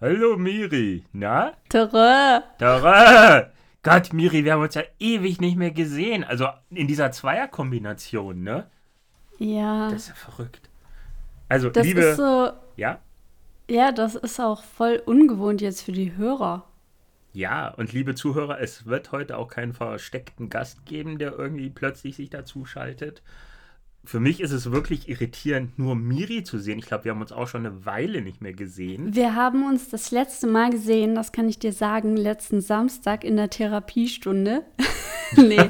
Hallo Miri, na? Tere. Tere! Gott, Miri, wir haben uns ja ewig nicht mehr gesehen. Also in dieser Zweierkombination, ne? Ja. Das ist ja verrückt. Also, das liebe. ist so. Ja? Ja, das ist auch voll ungewohnt jetzt für die Hörer. Ja, und liebe Zuhörer, es wird heute auch keinen versteckten Gast geben, der irgendwie plötzlich sich dazu schaltet. Für mich ist es wirklich irritierend, nur Miri zu sehen. Ich glaube, wir haben uns auch schon eine Weile nicht mehr gesehen. Wir haben uns das letzte Mal gesehen, das kann ich dir sagen, letzten Samstag in der Therapiestunde. nee,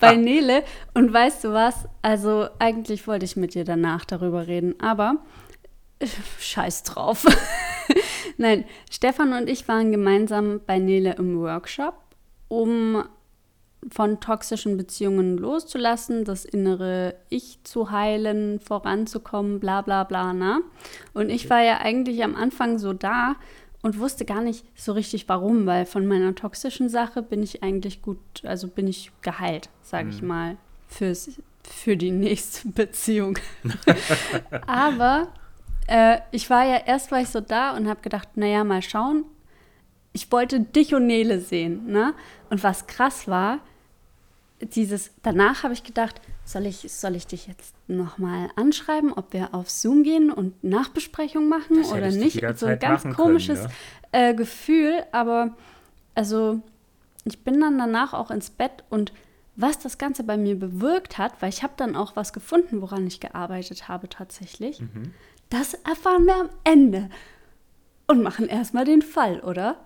bei Nele. Und weißt du was? Also, eigentlich wollte ich mit dir danach darüber reden, aber äh, scheiß drauf. Nein, Stefan und ich waren gemeinsam bei Nele im Workshop, um von toxischen Beziehungen loszulassen, das innere Ich zu heilen, voranzukommen, bla bla bla. Na? Und ich war ja eigentlich am Anfang so da und wusste gar nicht so richtig warum, weil von meiner toxischen Sache bin ich eigentlich gut, also bin ich geheilt, sage ich mal, fürs, für die nächste Beziehung. Aber äh, ich war ja erst war ich so da und habe gedacht, naja, mal schauen. Ich wollte dich und Nele sehen, ne? Und was krass war, dieses, danach habe ich gedacht, soll ich, soll ich dich jetzt nochmal anschreiben, ob wir auf Zoom gehen und Nachbesprechung machen Das oder nicht? So ein ganz komisches können, äh, Gefühl, aber also ich bin dann danach auch ins Bett und was das Ganze bei mir bewirkt hat, weil ich habe dann auch was gefunden, woran ich gearbeitet habe tatsächlich, Mhm. das erfahren wir am Ende und machen erstmal den Fall, oder?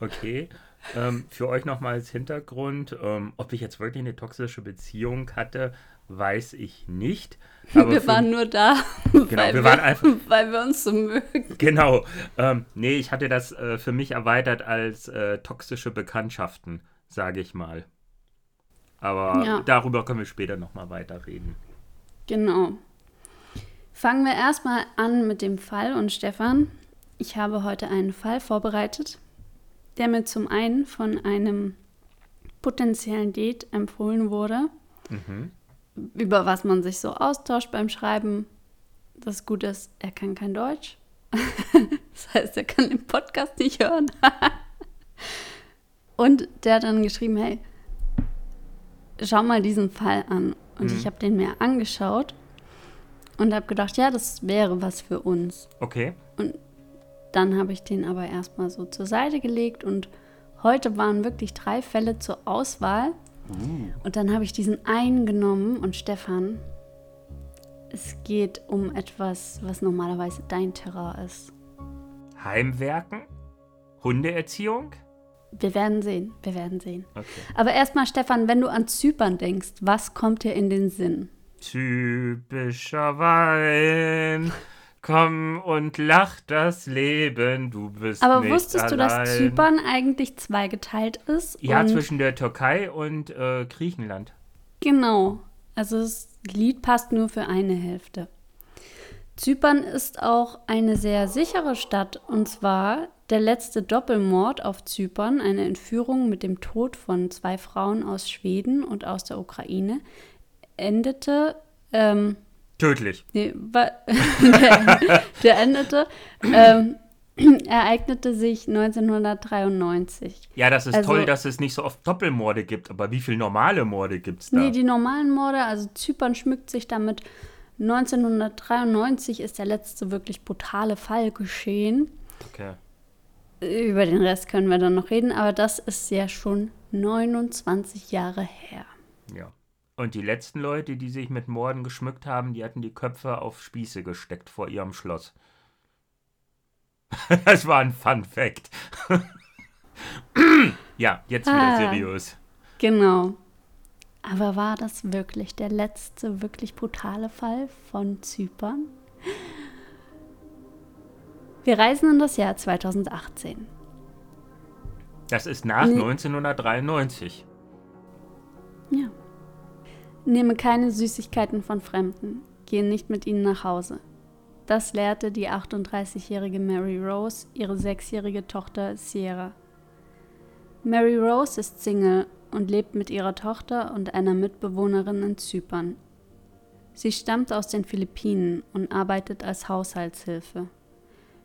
Okay. Ähm, für euch nochmal als Hintergrund, ähm, ob ich jetzt wirklich eine toxische Beziehung hatte, weiß ich nicht. Aber wir waren nur da, Genau, weil, wir waren einfach- weil wir uns so mögen. Genau. Ähm, nee, ich hatte das äh, für mich erweitert als äh, toxische Bekanntschaften, sage ich mal. Aber Ja. darüber können wir später nochmal weiterreden. Genau. Fangen wir erstmal an mit dem Fall. Und Stefan, ich habe heute einen Fall vorbereitet, der mir zum einen von einem potenziellen Date empfohlen wurde, Mhm. über was man sich so austauscht beim Schreiben. Das Gute ist, er kann kein Deutsch. das heißt, er kann den Podcast nicht hören. Und der hat dann geschrieben, hey, schau mal diesen Fall an. Und ich habe den mir angeschaut und habe gedacht, ja, das wäre was für uns. Okay. Dann habe ich den aber erstmal so zur Seite gelegt und heute waren wirklich drei Fälle zur Auswahl. Und dann habe ich diesen einen genommen und Stefan, es geht um etwas, was normalerweise dein Terror ist. Heimwerken? Hundeerziehung? Wir werden sehen, wir werden sehen. Okay. Aber erstmal, Stefan, wenn du an Zypern denkst, was kommt dir in den Sinn? Typischer Wein. Komm und lach das Leben, du bist Aber nicht wusstest du, allein. dass Zypern eigentlich zweigeteilt ist? Ja, zwischen der Türkei und äh, Griechenland. Genau. Also das Lied passt nur für eine Hälfte. Zypern ist auch eine sehr sichere Stadt und zwar der letzte Doppelmord auf Zypern, eine Entführung mit dem Tod von zwei Frauen aus Schweden und aus der Ukraine, endete, ähm, Tödlich. nee, der, der endete, ähm, ereignete sich 1993. Ja, das ist Also- toll, dass es nicht so oft Doppelmorde gibt, aber wie viele normale Morde gibt es da? Nee, die normalen Morde, also Zypern schmückt sich damit. 1993 ist der letzte wirklich brutale Fall geschehen. okay. Über den Rest können wir dann noch reden, aber das ist ja schon 29 Jahre her. Ja. Und die letzten Leute, die sich mit Morden geschmückt haben, die hatten die Köpfe auf Spieße gesteckt vor ihrem Schloss. Das war ein Fun Fact. ja, jetzt wieder Ah. seriös. Genau. Aber war das wirklich der letzte wirklich brutale Fall von Zypern? Wir reisen in das Jahr 2018. Das ist nach nee. 1993. Ja. Nehme keine Süßigkeiten von Fremden. Gehe nicht mit ihnen nach Hause. Das lehrte die 38-jährige Mary Rose ihre sechsjährige Tochter Sierra. Mary Rose ist Single und lebt mit ihrer Tochter und einer Mitbewohnerin in Zypern. Sie stammt aus den Philippinen und arbeitet als Haushaltshilfe.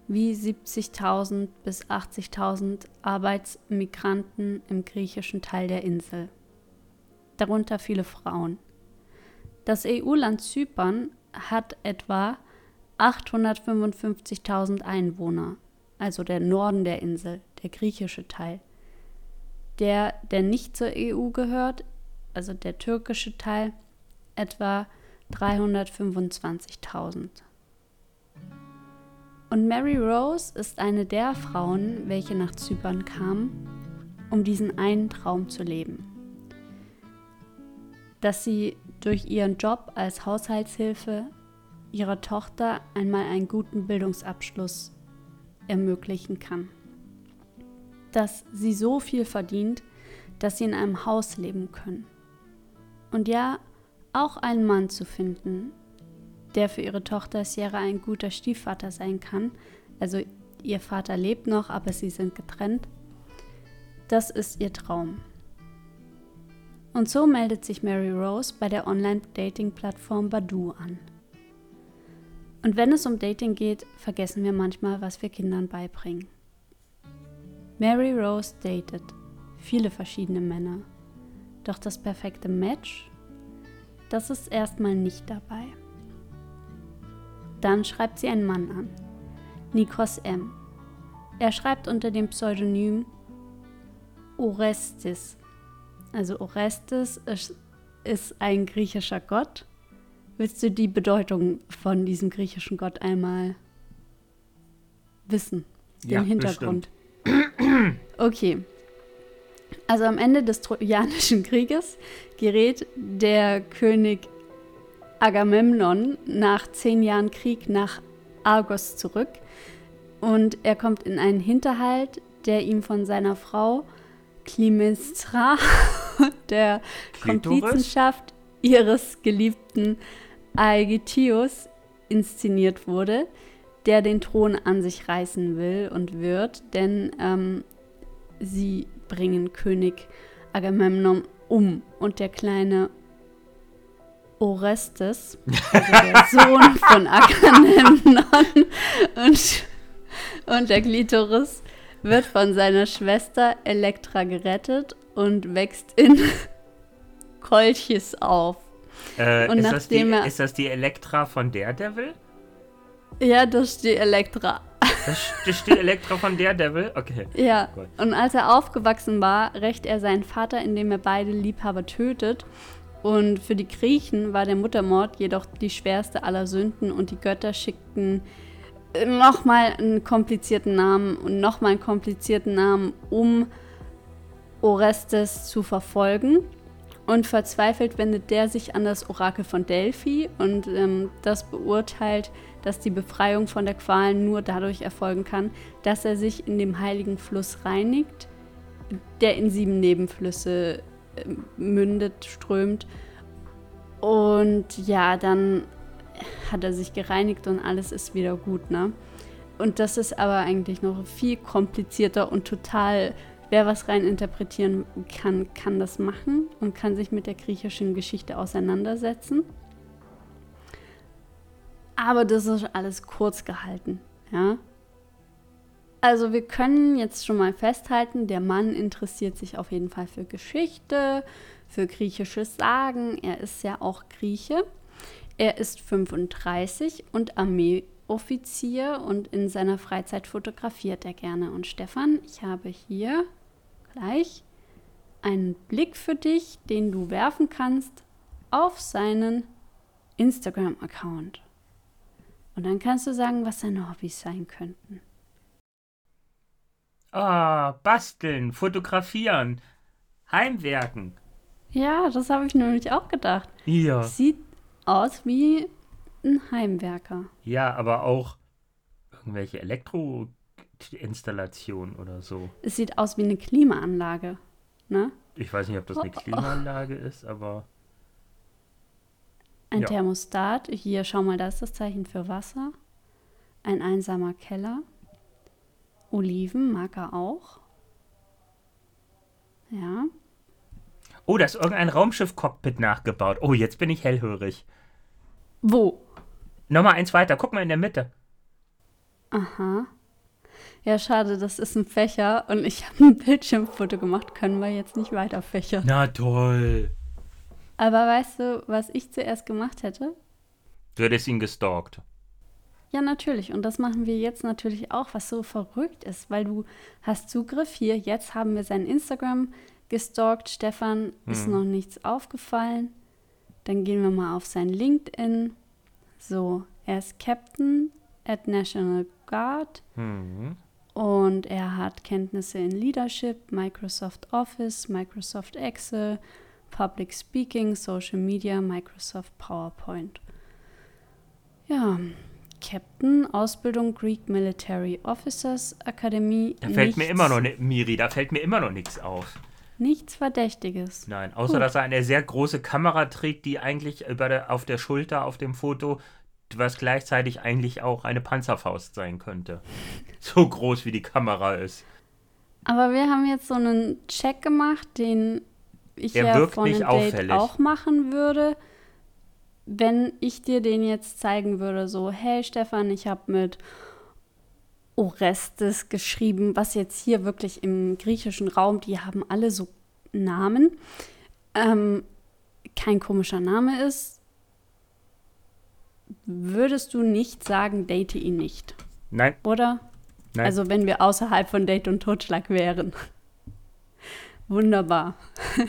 Wie 70.000 bis 80.000 Arbeitsmigranten im griechischen Teil der Insel. Darunter viele Frauen. Das EU-Land Zypern hat etwa 855.000 Einwohner, also der Norden der Insel, der griechische Teil. Der, der nicht zur EU gehört, also der türkische Teil, etwa 325.000. Und Mary Rose ist eine der Frauen, welche nach Zypern kamen, um diesen einen Traum zu leben. Dass sie durch ihren Job als Haushaltshilfe ihrer Tochter einmal einen guten Bildungsabschluss ermöglichen kann. Dass sie so viel verdient, dass sie in einem Haus leben können. Und ja, auch einen Mann zu finden, der für ihre Tochter Sierra ein guter Stiefvater sein kann. Also ihr Vater lebt noch, aber sie sind getrennt. Das ist ihr Traum. Und so meldet sich Mary Rose bei der Online-Dating-Plattform Badu an. Und wenn es um Dating geht, vergessen wir manchmal, was wir Kindern beibringen. Mary Rose datet viele verschiedene Männer. Doch das perfekte Match, das ist erstmal nicht dabei. Dann schreibt sie einen Mann an, Nikos M. Er schreibt unter dem Pseudonym Orestes. Also Orestes ist, ist ein griechischer Gott Willst du die Bedeutung von diesem griechischen Gott einmal wissen? Den ja, Hintergrund. Bestimmt. Okay. Also am Ende des Trojanischen Krieges gerät der König Agamemnon nach zehn Jahren Krieg nach Argos zurück und er kommt in einen Hinterhalt, der ihm von seiner Frau Klimestra, der Komplizenschaft ihres geliebten Aegidius inszeniert wurde, der den Thron an sich reißen will und wird, denn ähm, sie bringen König Agamemnon um und der kleine Orestes, also der Sohn von Agamemnon und, und der Glitoris, wird von seiner Schwester Elektra gerettet und wächst in Kolchis auf. Äh, und ist, das die, er, ist das die Elektra von Daredevil? Ja, das ist die Elektra. Das, ist die Elektra von Daredevil? Okay. Ja. Gut. Und als er aufgewachsen war, rächt er seinen Vater, indem er beide Liebhaber tötet. Und für die Griechen war der Muttermord jedoch die schwerste aller Sünden und die Götter schickten nochmal einen komplizierten Namen und nochmal einen komplizierten Namen, um Orestes zu verfolgen. Und verzweifelt wendet der sich an das Orakel von Delphi und ähm, das beurteilt, dass die Befreiung von der Qual nur dadurch erfolgen kann, dass er sich in dem heiligen Fluss reinigt, der in sieben Nebenflüsse äh, mündet, strömt. Und ja, dann hat er sich gereinigt und alles ist wieder gut, ne? Und das ist aber eigentlich noch viel komplizierter und total wer was rein interpretieren kann, kann das machen und kann sich mit der griechischen Geschichte auseinandersetzen. Aber das ist alles kurz gehalten, ja. Also wir können jetzt schon mal festhalten, der Mann interessiert sich auf jeden Fall für Geschichte, für griechisches Sagen. Er ist ja auch Grieche. Er ist 35 und Armeeoffizier und in seiner Freizeit fotografiert er gerne. Und Stefan, ich habe hier gleich einen Blick für dich, den du werfen kannst auf seinen Instagram-Account. Und dann kannst du sagen, was seine Hobbys sein könnten. Ah, oh, basteln, fotografieren, heimwerken. Ja, das habe ich nämlich auch gedacht. Ja. Sieht aus wie ein Heimwerker. Ja, aber auch irgendwelche Elektro Lichtinstallation oder so. Es sieht aus wie eine Klimaanlage. Ne? Ich weiß nicht, ob das eine Oh, oh. Klimaanlage ist, aber Ein Ja. Thermostat. Hier, schau mal, da ist das Zeichen für Wasser. Ein einsamer Keller. Oliven mag er auch. Ja. Oh, da ist irgendein Raumschiff-Cockpit nachgebaut. Oh, jetzt bin ich hellhörig. Wo? Nochmal eins weiter, guck mal in der Mitte. Aha. Ja, schade, das ist ein Fächer und ich habe ein Bildschirmfoto gemacht. Können wir jetzt nicht weiter fächern. Na toll. Aber weißt du, was ich zuerst gemacht hätte? Du hättest ihn gestalkt. Ja, natürlich. Und das machen wir jetzt natürlich auch, was so verrückt ist, weil du hast Zugriff hier. Jetzt haben wir sein Instagram gestalkt. Stefan ist noch nichts aufgefallen. Dann gehen wir mal auf sein LinkedIn. So, er ist Captain at National Guard Hm. Und er hat Kenntnisse in Leadership, Microsoft Office, Microsoft Excel, Public Speaking, Social Media, Microsoft PowerPoint. Ja, Captain, Ausbildung Greek Military Officers Akademie. Da fällt mir nichts- immer noch, ne, Miri, da fällt mir immer noch nichts auf. Nichts Verdächtiges. Nein, außer Gut. dass er eine sehr große Kamera trägt, die eigentlich über der, auf der Schulter auf dem Foto, was gleichzeitig eigentlich auch eine Panzerfaust sein könnte. So groß wie die Kamera ist. Aber wir haben jetzt so einen Check gemacht, den ich Er ja vor einem Date auffällig. auch machen würde. Wenn ich dir den jetzt zeigen würde, so, hey Stefan, ich habe mit Orestes geschrieben, was jetzt hier wirklich im griechischen Raum, die haben alle so Namen, ähm, kein komischer Name ist, würdest du nicht sagen, date ihn nicht, Nein, oder? nein. Also wenn wir außerhalb von Date und Totschlag wären. Wunderbar.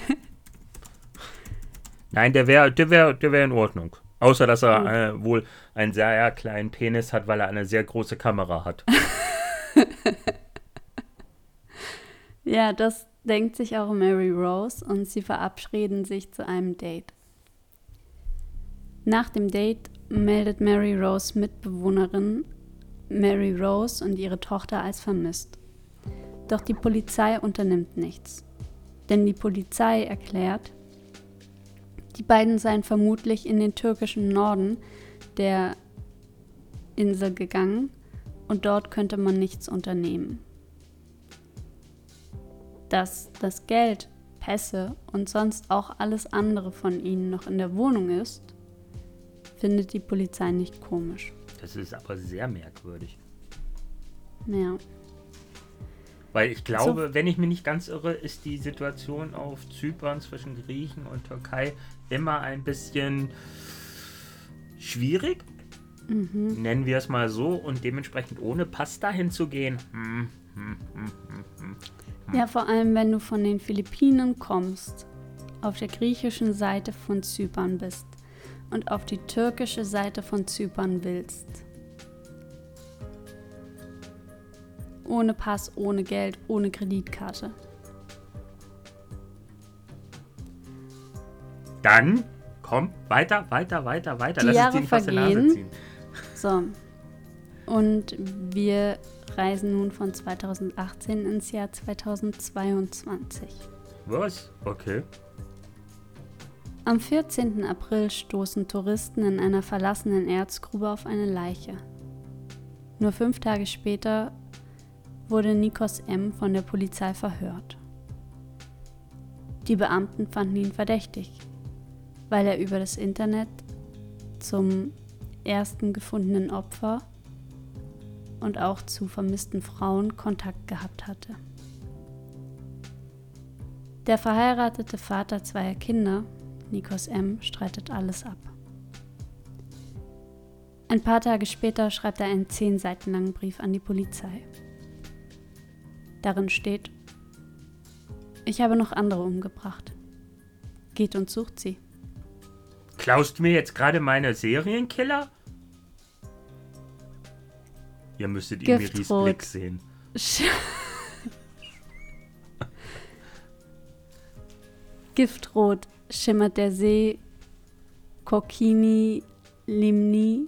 Nein, der wäre der wär, der wär in Ordnung. Außer, dass er äh, wohl einen sehr kleinen Penis hat, weil er eine sehr große Kamera hat. Ja, das denkt sich auch Mary Rose und sie verabreden sich zu einem Date. Nach dem Date meldet Mary Rose Mitbewohnerin Mary Rose und ihre Tochter als vermisst. Doch die Polizei unternimmt nichts. Denn die Polizei erklärt, die beiden seien vermutlich in den türkischen Norden der Insel gegangen und dort könnte man nichts unternehmen. Dass das Geld, Pässe und sonst auch alles andere von ihnen noch in der Wohnung ist, findet die Polizei nicht komisch. Das ist aber sehr merkwürdig. Ja. Weil ich glaube, wenn ich mich nicht ganz irre, ist die Situation auf Zypern zwischen Griechen und Türkei immer ein bisschen schwierig. Mhm. Nennen wir es mal so. Und dementsprechend ohne Pass dahin zu gehen. Hm, hm, hm, hm, hm. Ja, vor allem wenn du von den Philippinen kommst, auf der griechischen Seite von Zypern bist und auf die türkische Seite von Zypern willst. Ohne Pass, ohne Geld, ohne Kreditkarte. Dann komm weiter, weiter, weiter, weiter. Die Lass es Jahre Nase vergehen. ziehen. So. Und wir reisen nun von 2018 ins Jahr 2022. Was? Okay. Am 14. April stoßen Touristen in einer verlassenen Erzgrube auf eine Leiche. Nur fünf Tage später wurde Nikos M. von der Polizei verhört. Die Beamten fanden ihn verdächtig, weil er über das Internet zum ersten gefundenen Opfer und auch zu vermissten Frauen Kontakt gehabt hatte. Der verheiratete Vater zweier Kinder, Nikos M., streitet alles ab. Ein paar Tage später schreibt er einen zehn Seiten langen Brief an die Polizei. Darin steht, ich habe noch andere umgebracht. Geht und sucht sie. Klaust mir jetzt gerade meine Serienkiller? Ihr müsstet ihn Miris Giftrot. Blick sehen. Sch Giftrot schimmert der See Kokini Limni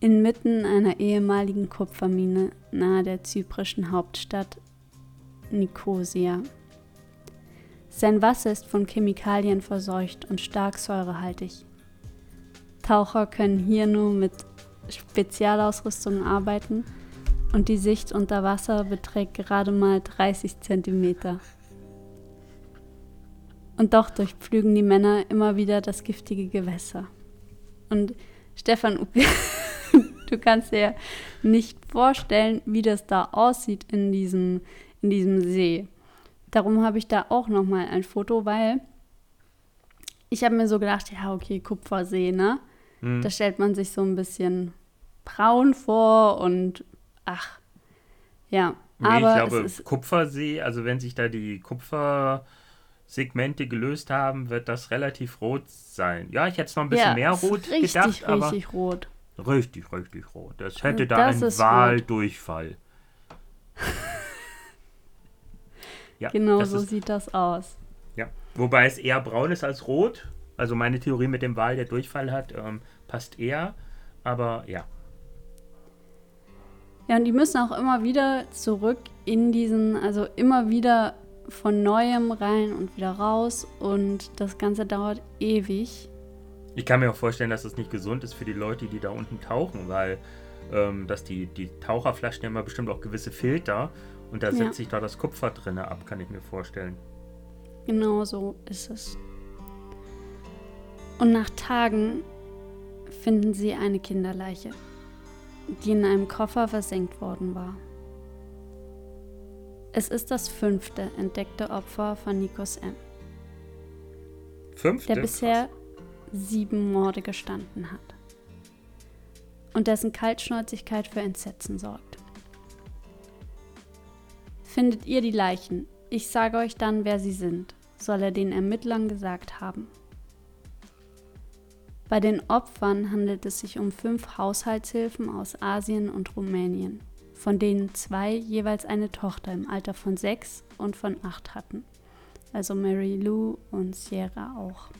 inmitten einer ehemaligen Kupfermine nahe der zyprischen Hauptstadt Nikosia. Sein Wasser ist von Chemikalien verseucht und stark säurehaltig. Taucher können hier nur mit Spezialausrüstung arbeiten und die Sicht unter Wasser beträgt gerade mal 30 Zentimeter. Und doch durchpflügen die Männer immer wieder das giftige Gewässer. Und Stefan, du kannst dir nicht vorstellen, wie das da aussieht in diesem, in diesem See. Darum habe ich da auch noch mal ein Foto, weil ich habe mir so gedacht, ja, okay, Kupfersee, ne? Mhm. Da stellt man sich so ein bisschen braun vor und ach, ja. Nee, aber ich glaube, Kupfersee, also wenn sich da die Kupfersegmente gelöst haben, wird das relativ rot sein. Ja, ich hätte es noch ein bisschen ja, mehr rot richtig, gedacht, richtig aber richtig rot. Richtig, richtig rot. Das hätte da einen Wahldurchfall. ja, genau so ist, sieht das aus. Ja, wobei es eher braun ist als rot. Also meine Theorie mit dem Wal, der Durchfall hat, ähm, passt eher. Aber ja. Ja, und die müssen auch immer wieder zurück in diesen, also immer wieder von neuem rein und wieder raus. Und das Ganze dauert ewig. Ich kann mir auch vorstellen, dass es das nicht gesund ist für die Leute, die da unten tauchen, weil ähm, dass die, die Taucherflaschen haben ja bestimmt auch gewisse Filter und da ja. setzt sich da das Kupfer drin ab, kann ich mir vorstellen. Genau so ist es. Und nach Tagen finden sie eine Kinderleiche, die in einem Koffer versenkt worden war. Es ist das fünfte entdeckte Opfer von Nikos M. Fünfte? Der bisher sieben Morde gestanden hat. Und dessen Kaltschnäuzigkeit für Entsetzen sorgt. Findet ihr die Leichen? Ich sage euch dann, wer sie sind, soll er den Ermittlern gesagt haben. Bei den Opfern handelt es sich um fünf Haushaltshilfen aus Asien und Rumänien, von denen zwei jeweils eine Tochter im Alter von sechs und von acht hatten. Also Mary Lou und Sierra auch.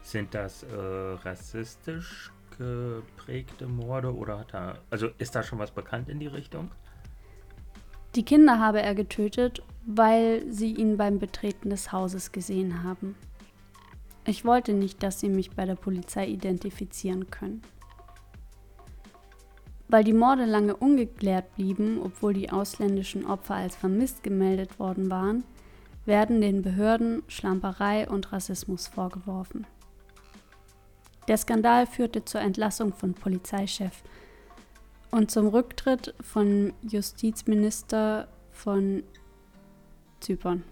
Sind das äh, rassistisch geprägte Morde oder hat er, also ist da schon was bekannt in die Richtung? Die Kinder habe er getötet, weil sie ihn beim Betreten des Hauses gesehen haben. Ich wollte nicht, dass sie mich bei der Polizei identifizieren können. Weil die Morde lange ungeklärt blieben, obwohl die ausländischen Opfer als vermisst gemeldet worden waren, werden den Behörden Schlamperei und Rassismus vorgeworfen. Der Skandal führte zur Entlassung von Polizeichef und zum Rücktritt von Justizminister von Zypern.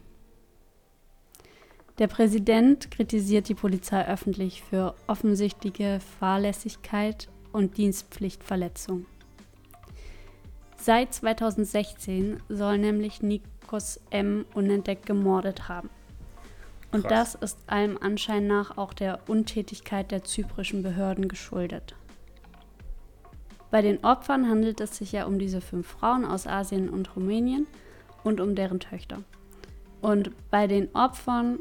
Der Präsident kritisiert die Polizei öffentlich für offensichtliche Fahrlässigkeit und Dienstpflichtverletzung. Seit 2016 soll nämlich Nikos M. unentdeckt gemordet haben. Und Krass. das ist allem Anschein nach auch der Untätigkeit der zyprischen Behörden geschuldet. Bei den Opfern handelt es sich ja um diese fünf Frauen aus Asien und Rumänien und um deren Töchter. Und bei den Opfern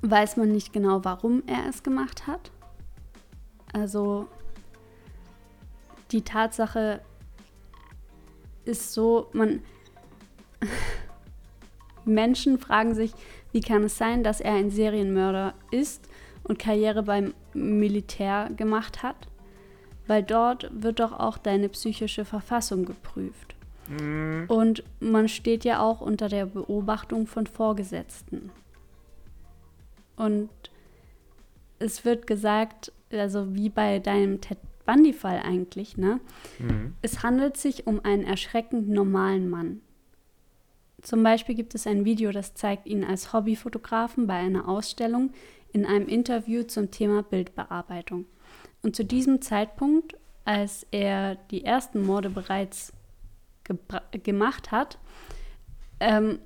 weiß man nicht genau, warum er es gemacht hat. Also die Tatsache ist so, man Menschen fragen sich, wie kann es sein, dass er ein Serienmörder ist und Karriere beim Militär gemacht hat? Weil dort wird doch auch deine psychische Verfassung geprüft. Mhm. Und man steht ja auch unter der Beobachtung von Vorgesetzten. Und es wird gesagt, also wie bei deinem Bundy-Fall eigentlich, ne? Mhm. Es handelt sich um einen erschreckend normalen Mann. Zum Beispiel gibt es ein Video, das zeigt ihn als Hobbyfotografen bei einer Ausstellung in einem Interview zum Thema Bildbearbeitung. Und zu diesem Zeitpunkt, als er die ersten Morde bereits gemacht hat, ähm,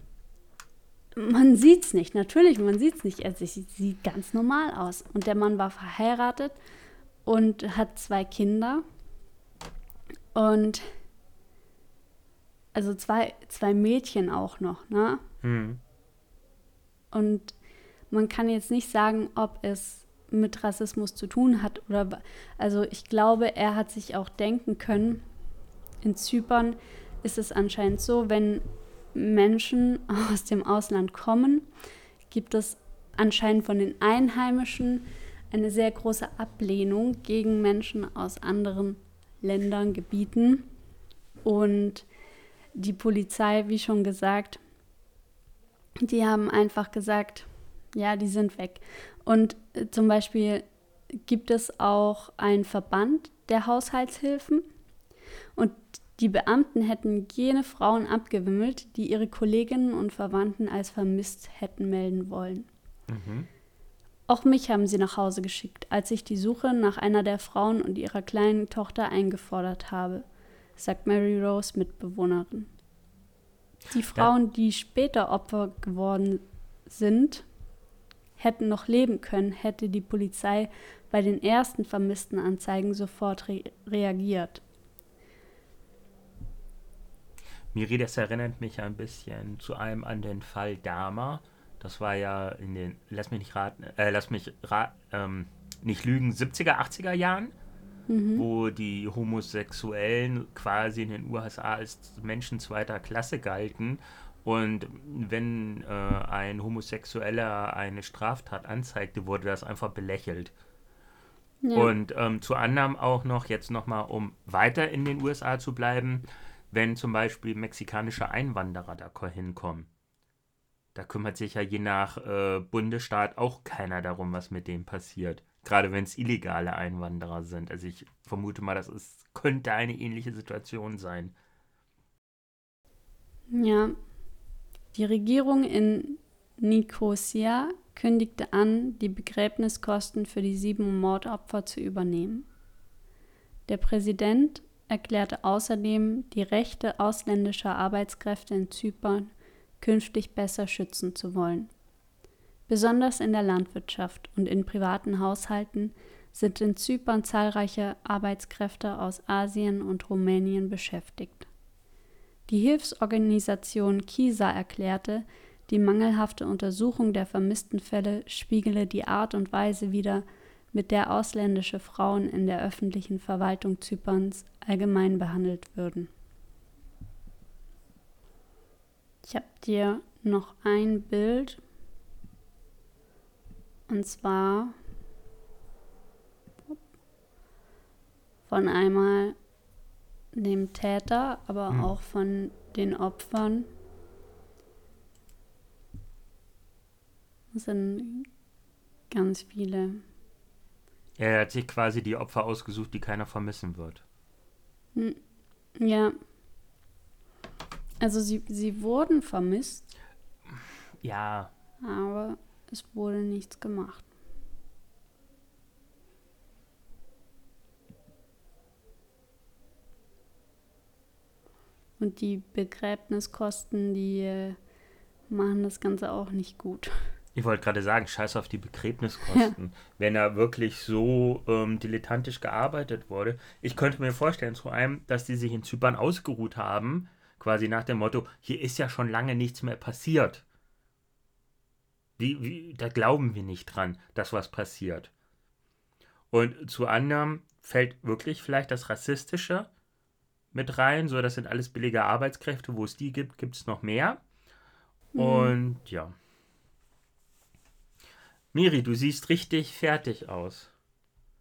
man sieht es nicht, natürlich, man sieht es nicht. Er sieht ganz normal aus. Und der Mann war verheiratet und hat zwei Kinder. Und also zwei, zwei Mädchen auch noch, ne? Mhm. Und man kann jetzt nicht sagen, ob es mit Rassismus zu tun hat. Oder also ich glaube, er hat sich auch denken können, in Zypern ist es anscheinend so, wenn Menschen aus dem Ausland kommen, gibt es anscheinend von den Einheimischen eine sehr große Ablehnung gegen Menschen aus anderen Ländern, Gebieten. Und die Polizei, wie schon gesagt, die haben einfach gesagt, ja, die sind weg. Und äh, zum Beispiel gibt es auch einen Verband der Haushaltshilfen und die Beamten hätten jene Frauen abgewimmelt, die ihre Kolleginnen und Verwandten als vermisst hätten melden wollen. Mhm. Auch mich haben sie nach Hause geschickt, als ich die Suche nach einer der Frauen und ihrer kleinen Tochter eingefordert habe, sagt Mary Rose Mitbewohnerin. Die Frauen, die später Opfer geworden sind, hätten noch leben können, hätte die Polizei bei den ersten vermissten Anzeigen sofort re reagiert. Miri, das erinnert mich ein bisschen zu einem an den Fall Dama. Das war ja in den, lass mich nicht raten, äh, lass mich ra ähm, nicht lügen, 70er, 80er Jahren, mhm. wo die Homosexuellen quasi in den USA als Menschen zweiter Klasse galten. Und wenn äh, ein Homosexueller eine Straftat anzeigte, wurde das einfach belächelt. Ja. Und ähm, zu anderem auch noch, jetzt nochmal, um weiter in den USA zu bleiben, wenn zum Beispiel mexikanische Einwanderer da hinkommen. Da kümmert sich ja je nach äh, Bundesstaat auch keiner darum, was mit denen passiert. Gerade wenn es illegale Einwanderer sind. Also ich vermute mal, das ist, könnte eine ähnliche Situation sein. Ja. Die Regierung in Nicosia kündigte an, die Begräbniskosten für die sieben Mordopfer zu übernehmen. Der Präsident erklärte außerdem, die Rechte ausländischer Arbeitskräfte in Zypern künftig besser schützen zu wollen. Besonders in der Landwirtschaft und in privaten Haushalten sind in Zypern zahlreiche Arbeitskräfte aus Asien und Rumänien beschäftigt. Die Hilfsorganisation KISA erklärte, die mangelhafte Untersuchung der vermissten Fälle spiegele die Art und Weise wider, mit der ausländische Frauen in der öffentlichen Verwaltung Zyperns allgemein behandelt würden. Ich habe dir noch ein Bild und zwar von einmal dem Täter, aber hm. auch von den Opfern. Das sind ganz viele. Er hat sich quasi die Opfer ausgesucht, die keiner vermissen wird. Ja. Also sie, sie wurden vermisst. Ja. Aber es wurde nichts gemacht. Und die Begräbniskosten, die äh, machen das Ganze auch nicht gut. Ich wollte gerade sagen, scheiß auf die Begräbniskosten. Ja. Wenn da wirklich so ähm, dilettantisch gearbeitet wurde. Ich könnte mir vorstellen, zu einem, dass die sich in Zypern ausgeruht haben, quasi nach dem Motto, hier ist ja schon lange nichts mehr passiert. Wie, wie, da glauben wir nicht dran, dass was passiert. Und zu anderem fällt wirklich vielleicht das Rassistische mit rein. So, das sind alles billige Arbeitskräfte. Wo es die gibt, gibt es noch mehr. Mhm. Und ja. Miri, du siehst richtig fertig aus.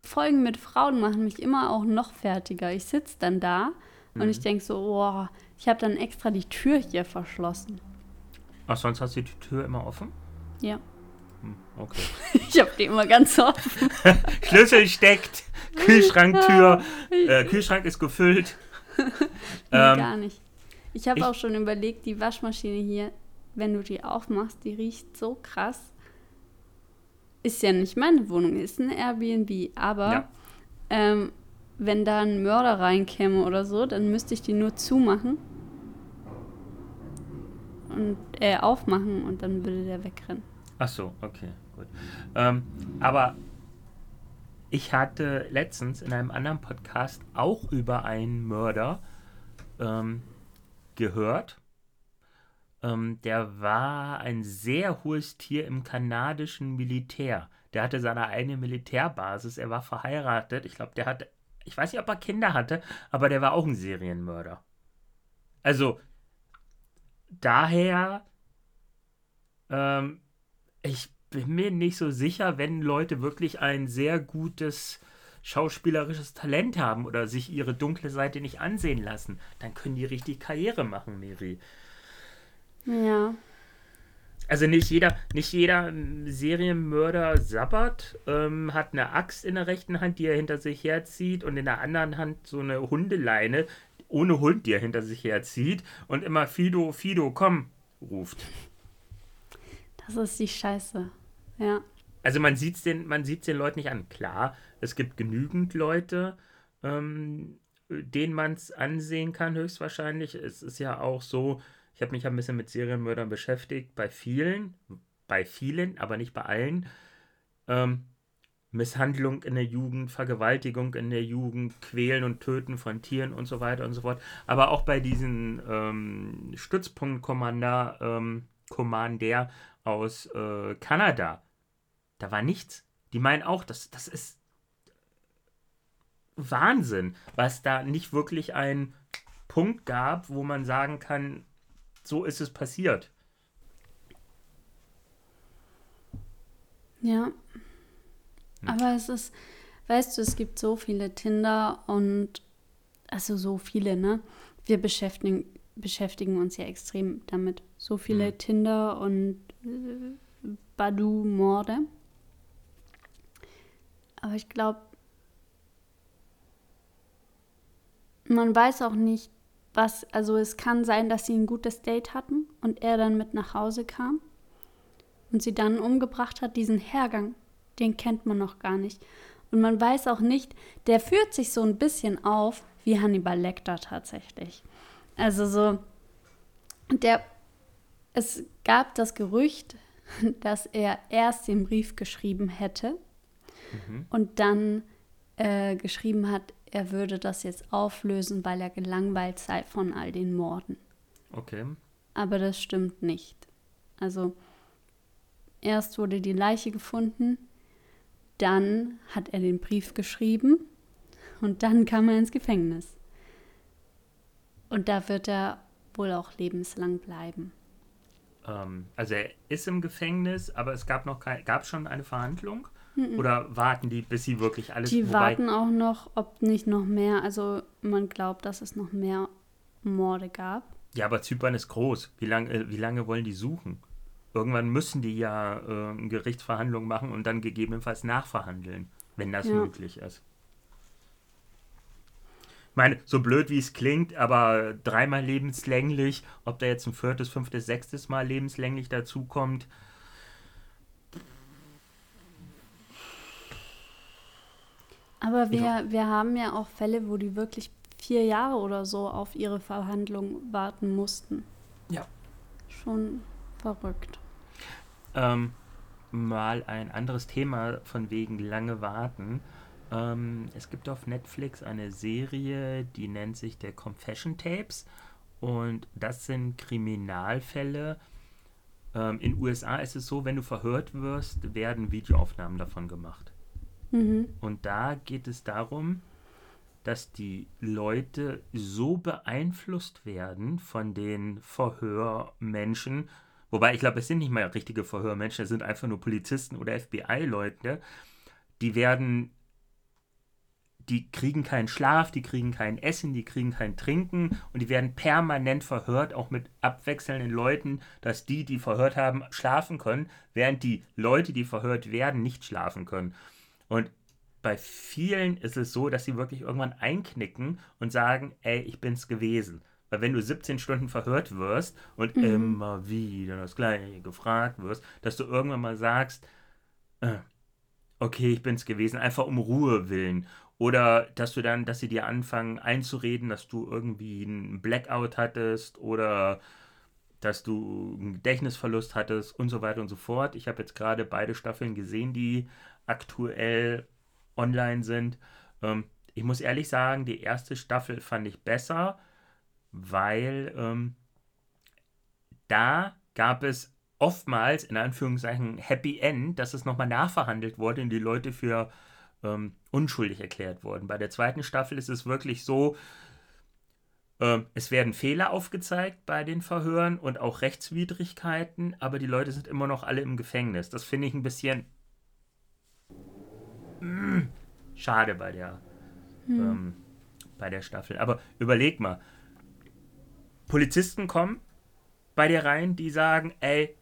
Folgen mit Frauen machen mich immer auch noch fertiger. Ich sitze dann da mhm. und ich denke so, oh, ich habe dann extra die Tür hier verschlossen. Ach, sonst hast du die Tür immer offen? Ja. Hm, okay. ich habe die immer ganz offen. Schlüssel steckt, Kühlschranktür, äh, Kühlschrank ist gefüllt. nee, ähm, gar nicht. Ich habe auch schon überlegt, die Waschmaschine hier, wenn du die aufmachst, die riecht so krass ist ja nicht meine Wohnung, ist ein Airbnb. Aber ja. ähm, wenn da ein Mörder reinkäme oder so, dann müsste ich die nur zumachen und äh, aufmachen und dann würde der wegrennen. Ach so, okay, gut. Ähm, aber ich hatte letztens in einem anderen Podcast auch über einen Mörder ähm, gehört. Ähm, der war ein sehr hohes Tier im kanadischen Militär. der hatte seine eigene Militärbasis, er war verheiratet. Ich glaube, der hatte, ich weiß nicht, ob er Kinder hatte, aber der war auch ein Serienmörder. Also, daher, ähm, ich bin mir nicht so sicher, wenn Leute wirklich ein sehr gutes schauspielerisches Talent haben oder sich ihre dunkle Seite nicht ansehen lassen, dann können die richtig Karriere machen, Miri. Ja. Also nicht jeder, nicht jeder Serienmörder sabbert, ähm, hat eine Axt in der rechten Hand, die er hinter sich herzieht und in der anderen Hand so eine Hundeleine ohne Hund, die er hinter sich herzieht und immer Fido, Fido, komm, ruft. Das ist die Scheiße. Ja. Also man sieht es den, den Leuten nicht an. Klar, es gibt genügend Leute, ähm, denen man es ansehen kann, höchstwahrscheinlich. Es ist ja auch so, ich habe mich ein bisschen mit Serienmördern beschäftigt, bei vielen, bei vielen, aber nicht bei allen. Ähm, Misshandlung in der Jugend, Vergewaltigung in der Jugend, Quälen und Töten von Tieren und so weiter und so fort. Aber auch bei diesen ähm, Stützpunktkommander, ähm, Commander aus äh, Kanada, da war nichts. Die meinen auch, das, das ist Wahnsinn, was da nicht wirklich ein Punkt gab, wo man sagen kann, so ist es passiert. Ja. Hm. Aber es ist, weißt du, es gibt so viele Tinder und also so viele, ne? Wir beschäftigen, beschäftigen uns ja extrem damit. So viele hm. Tinder und äh, Badu-Morde. Aber ich glaube, man weiß auch nicht, was, also es kann sein, dass sie ein gutes Date hatten und er dann mit nach Hause kam und sie dann umgebracht hat. Diesen Hergang, den kennt man noch gar nicht. Und man weiß auch nicht, der führt sich so ein bisschen auf wie Hannibal Lecter tatsächlich. Also so, der, es gab das Gerücht, dass er erst den Brief geschrieben hätte mhm. und dann äh, geschrieben hat, er würde das jetzt auflösen, weil er gelangweilt sei von all den Morden. Okay. Aber das stimmt nicht. Also erst wurde die Leiche gefunden, dann hat er den Brief geschrieben und dann kam er ins Gefängnis. Und da wird er wohl auch lebenslang bleiben. Ähm, also er ist im Gefängnis, aber es gab noch kein, gab schon eine Verhandlung? Oder warten die, bis sie wirklich alles Die warten auch noch, ob nicht noch mehr, also man glaubt, dass es noch mehr Morde gab. Ja, aber Zypern ist groß. Wie lange, äh, wie lange wollen die suchen? Irgendwann müssen die ja äh, eine Gerichtsverhandlung machen und dann gegebenenfalls nachverhandeln, wenn das ja. möglich ist. Ich meine, so blöd wie es klingt, aber dreimal lebenslänglich, ob da jetzt ein viertes, fünftes, sechstes Mal lebenslänglich dazukommt, Aber wir, wir haben ja auch Fälle, wo die wirklich vier Jahre oder so auf ihre Verhandlung warten mussten. Ja. Schon verrückt. Ähm, mal ein anderes Thema von wegen lange warten. Ähm, es gibt auf Netflix eine Serie, die nennt sich der Confession Tapes. Und das sind Kriminalfälle. Ähm, in USA ist es so, wenn du verhört wirst, werden Videoaufnahmen davon gemacht. Mhm. Und da geht es darum, dass die Leute so beeinflusst werden von den Verhörmenschen, wobei ich glaube, es sind nicht mal richtige Verhörmenschen, es sind einfach nur Polizisten oder FBI-Leute, die werden, die kriegen keinen Schlaf, die kriegen kein Essen, die kriegen kein Trinken und die werden permanent verhört, auch mit abwechselnden Leuten, dass die, die verhört haben, schlafen können, während die Leute, die verhört werden, nicht schlafen können. Und bei vielen ist es so, dass sie wirklich irgendwann einknicken und sagen, ey, ich bin's gewesen. Weil wenn du 17 Stunden verhört wirst und mhm. immer wieder das gleiche gefragt wirst, dass du irgendwann mal sagst, äh, okay, ich bin's gewesen, einfach um Ruhe willen. Oder dass du dann, dass sie dir anfangen einzureden, dass du irgendwie einen Blackout hattest oder dass du einen Gedächtnisverlust hattest und so weiter und so fort. Ich habe jetzt gerade beide Staffeln gesehen, die aktuell online sind. Ähm, ich muss ehrlich sagen, die erste Staffel fand ich besser, weil ähm, da gab es oftmals, in Anführungszeichen, Happy End, dass es nochmal nachverhandelt wurde und die Leute für ähm, unschuldig erklärt wurden. Bei der zweiten Staffel ist es wirklich so, ähm, es werden Fehler aufgezeigt bei den Verhören und auch Rechtswidrigkeiten, aber die Leute sind immer noch alle im Gefängnis. Das finde ich ein bisschen mh, mm, schade bei der, hm. ähm, bei der Staffel. Aber überleg mal, Polizisten kommen bei dir rein, die sagen, ey,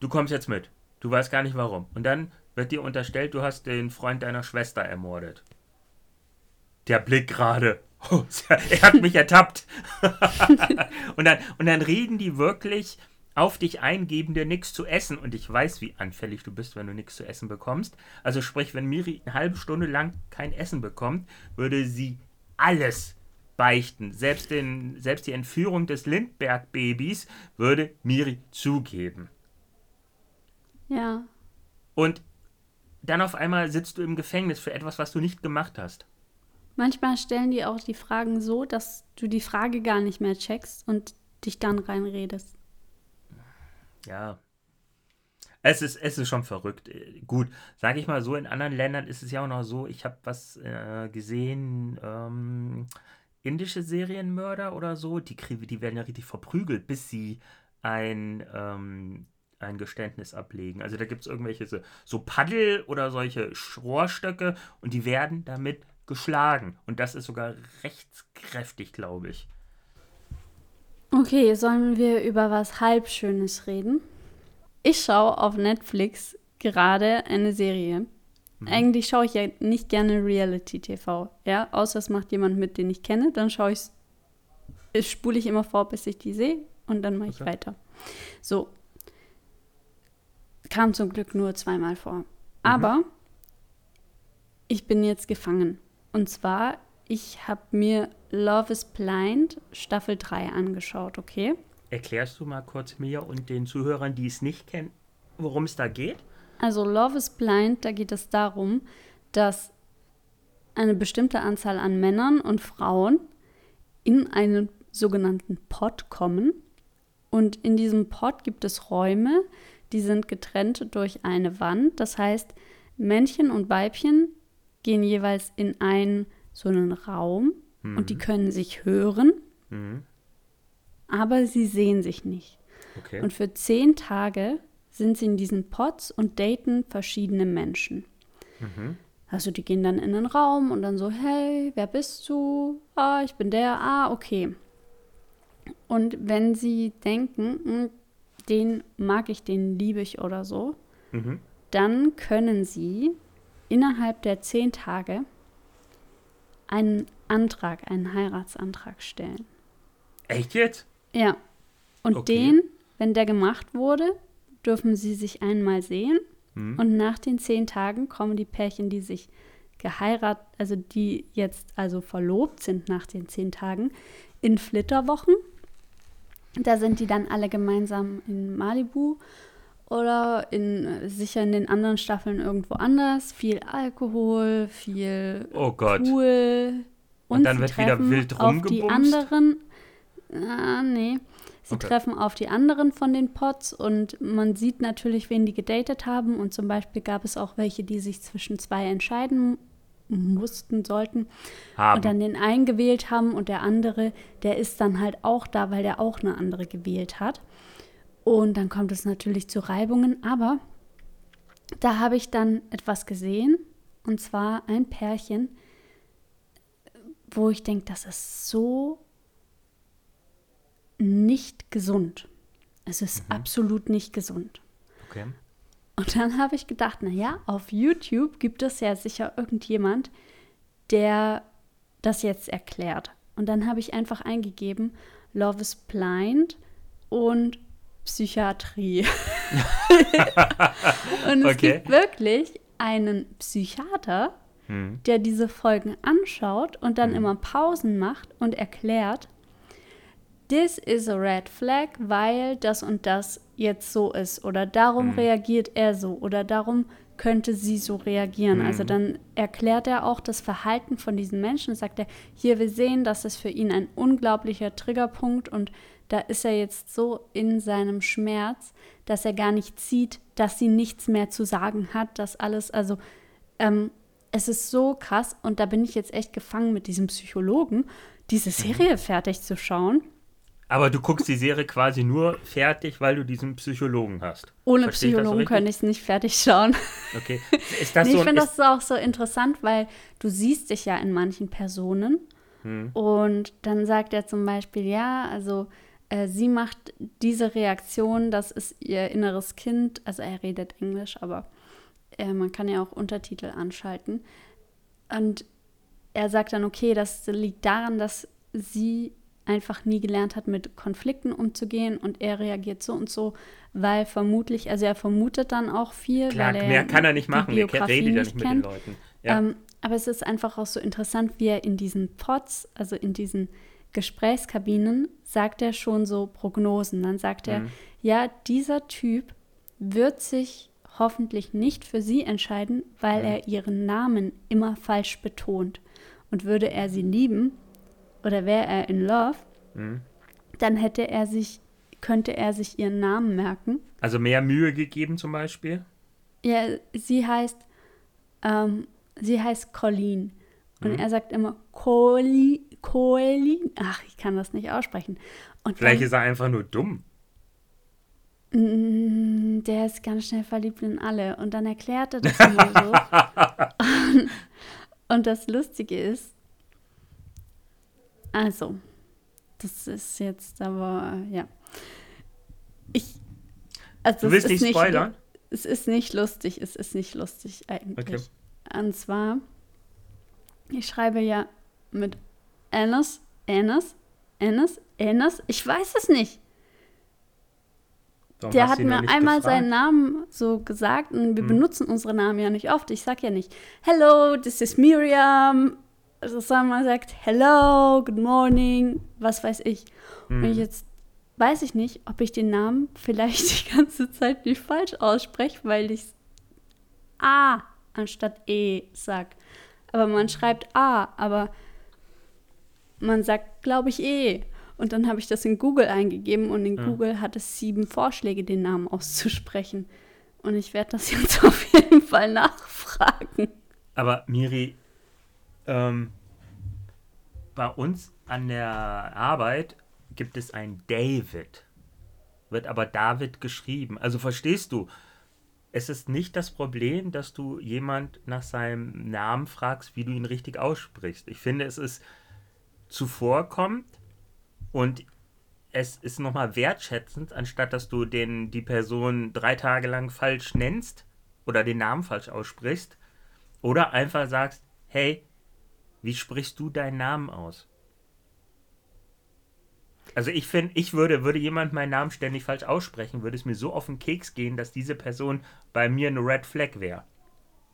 du kommst jetzt mit. Du weißt gar nicht warum. Und dann wird dir unterstellt, du hast den Freund deiner Schwester ermordet. Der Blick gerade. Oh, er hat mich ertappt. und, dann, und dann reden die wirklich auf dich ein, geben dir nichts zu essen. Und ich weiß, wie anfällig du bist, wenn du nichts zu essen bekommst. Also sprich, wenn Miri eine halbe Stunde lang kein Essen bekommt, würde sie alles beichten. Selbst, den, selbst die Entführung des Lindbergh-Babys würde Miri zugeben. Ja. Und dann auf einmal sitzt du im Gefängnis für etwas, was du nicht gemacht hast. Manchmal stellen die auch die Fragen so, dass du die Frage gar nicht mehr checkst und dich dann reinredest. Ja. Es ist, es ist schon verrückt. Gut, sage ich mal so, in anderen Ländern ist es ja auch noch so, ich habe was äh, gesehen, ähm, indische Serienmörder oder so, die, die werden ja richtig verprügelt, bis sie ein, ähm, ein Geständnis ablegen. Also da gibt es irgendwelche so, so Paddel oder solche Rohrstöcke und die werden damit geschlagen. Und das ist sogar rechtskräftig, glaube ich. Okay, sollen wir über was Halbschönes reden? Ich schaue auf Netflix gerade eine Serie. Mhm. Eigentlich schaue ich ja nicht gerne Reality-TV, ja, außer es macht jemand mit, den ich kenne, dann schaue ich es, spule ich immer vor, bis ich die sehe und dann mache okay. ich weiter. So. Kam zum Glück nur zweimal vor. Mhm. Aber ich bin jetzt gefangen. Und zwar, ich habe mir Love is Blind Staffel 3 angeschaut, okay? Erklärst du mal kurz mir und den Zuhörern, die es nicht kennen, worum es da geht? Also Love is Blind, da geht es darum, dass eine bestimmte Anzahl an Männern und Frauen in einen sogenannten Pod kommen. Und in diesem Pod gibt es Räume, die sind getrennt durch eine Wand. Das heißt, Männchen und Weibchen gehen jeweils in einen so einen Raum mhm. und die mhm. können sich hören, mhm. aber sie sehen sich nicht. Okay. Und für zehn Tage sind sie in diesen Pods und daten verschiedene Menschen. Mhm. Also die gehen dann in den Raum und dann so, hey, wer bist du? Ah, ich bin der. Ah, okay. Und wenn sie denken, hm, den mag ich, den liebe ich oder so, mhm. dann können sie innerhalb der zehn Tage einen Antrag, einen Heiratsantrag stellen. Echt jetzt? Ja. Und okay. den, wenn der gemacht wurde, dürfen sie sich einmal sehen. Mhm. Und nach den zehn Tagen kommen die Pärchen, die sich geheiratet, also die jetzt also verlobt sind nach den zehn Tagen, in Flitterwochen. Da sind die dann alle gemeinsam in Malibu oder in, sicher in den anderen Staffeln irgendwo anders. Viel Alkohol, viel oh Gott. Pool. Und, und dann wird wieder wild rumgebumst? Auf die anderen, ah, nee. Sie okay. treffen auf die anderen von den Pots und man sieht natürlich, wen die gedatet haben. Und zum Beispiel gab es auch welche, die sich zwischen zwei entscheiden mussten, sollten haben. und dann den einen gewählt haben und der andere, der ist dann halt auch da, weil der auch eine andere gewählt hat. Und dann kommt es natürlich zu Reibungen, aber da habe ich dann etwas gesehen und zwar ein Pärchen, wo ich denke, das ist so nicht gesund. Es ist mhm. absolut nicht gesund. Okay. Und dann habe ich gedacht, naja, auf YouTube gibt es ja sicher irgendjemand, der das jetzt erklärt. Und dann habe ich einfach eingegeben, Love is Blind und Psychiatrie. und es okay. gibt wirklich einen Psychiater, hm. der diese Folgen anschaut und dann hm. immer Pausen macht und erklärt, this is a red flag, weil das und das jetzt so ist oder darum hm. reagiert er so oder darum könnte sie so reagieren. Also Mhm. dann erklärt er auch das Verhalten von diesen Menschen. Sagt er, hier, wir sehen, das ist für ihn ein unglaublicher Triggerpunkt und da ist er jetzt so in seinem Schmerz, dass er gar nicht sieht, dass sie nichts mehr zu sagen hat, dass alles, also ähm, es ist so krass und da bin ich jetzt echt gefangen mit diesem Psychologen, diese Serie fertig zu schauen. Aber du guckst die Serie quasi nur fertig, weil du diesen Psychologen hast. Ohne Verstehe so Psychologen richtig? könnte ich es nicht fertig schauen. Okay. Ist das Nee, so ich finde das auch so interessant, weil du siehst dich ja in manchen Personen Hm. und dann sagt er zum Beispiel, ja, also sie macht diese Reaktion, das ist ihr inneres Kind, also er redet Englisch, aber äh, man kann ja auch Untertitel anschalten. Und er sagt dann, okay, das liegt daran, dass sie einfach nie gelernt hat, mit Konflikten umzugehen und er reagiert so und so, weil vermutlich, also er vermutet dann auch viel, klar, weil er mehr kann er nicht machen. Er redet ja nicht mit den kennt. Leuten. Ja. Ähm, aber es ist einfach auch so interessant, wie er in diesen Pods, also in diesen Gesprächskabinen, sagt er schon so Prognosen. Dann sagt er, Mhm. ja, dieser Typ wird sich hoffentlich nicht für sie entscheiden, weil Mhm. er ihren Namen immer falsch betont. Und würde er sie lieben oder wäre er in Love, Mhm. dann hätte er sich, könnte er sich ihren Namen merken. Also mehr Mühe gegeben zum Beispiel. Ja, sie heißt, ähm, sie heißt Colleen. Und Mhm. er sagt immer Colleen, Colleen. Ach, ich kann das nicht aussprechen. Und Vielleicht dann, ist er einfach nur dumm. Mm, der ist ganz schnell verliebt in alle. Und dann erklärt er das immer so. und, und das Lustige ist, also, das ist jetzt aber, ja. Ich, also Du es willst ist nicht spoilern? Es ist nicht lustig, es ist nicht lustig eigentlich. Okay. Und zwar, ich schreibe ja mit Enes, Enes, Enes, Enes, ich weiß es nicht. Warum Der hat mir einmal gefragt? seinen Namen so gesagt und wir Hm. benutzen unsere Namen ja nicht oft. Ich sag ja nicht, hello, this is Miriam. Also sondern sagt, hello, good morning, was weiß ich. Hm. Und jetzt weiß ich nicht, ob ich den Namen vielleicht die ganze Zeit nicht falsch ausspreche, weil ich A anstatt E sag. Aber man schreibt A, aber man sagt, glaube ich, E. Und dann habe ich das in Google eingegeben und in Ja. Google hat es sieben Vorschläge, den Namen auszusprechen. Und ich werde das jetzt auf jeden Fall nachfragen. Aber Miri, ähm, bei uns an der Arbeit gibt es einen David. Wird aber David geschrieben. Also verstehst du, es ist nicht das Problem, dass du jemand nach seinem Namen fragst, wie du ihn richtig aussprichst. Ich finde, es ist zuvorkommt und es ist nochmal wertschätzend, anstatt dass du den, die Person drei Tage lang falsch nennst oder den Namen falsch aussprichst, oder einfach sagst, hey, wie sprichst du deinen Namen aus? Also ich finde, ich würde, würde jemand meinen Namen ständig falsch aussprechen, würde es mir so auf den Keks gehen, dass diese Person bei mir eine Red Flag wäre.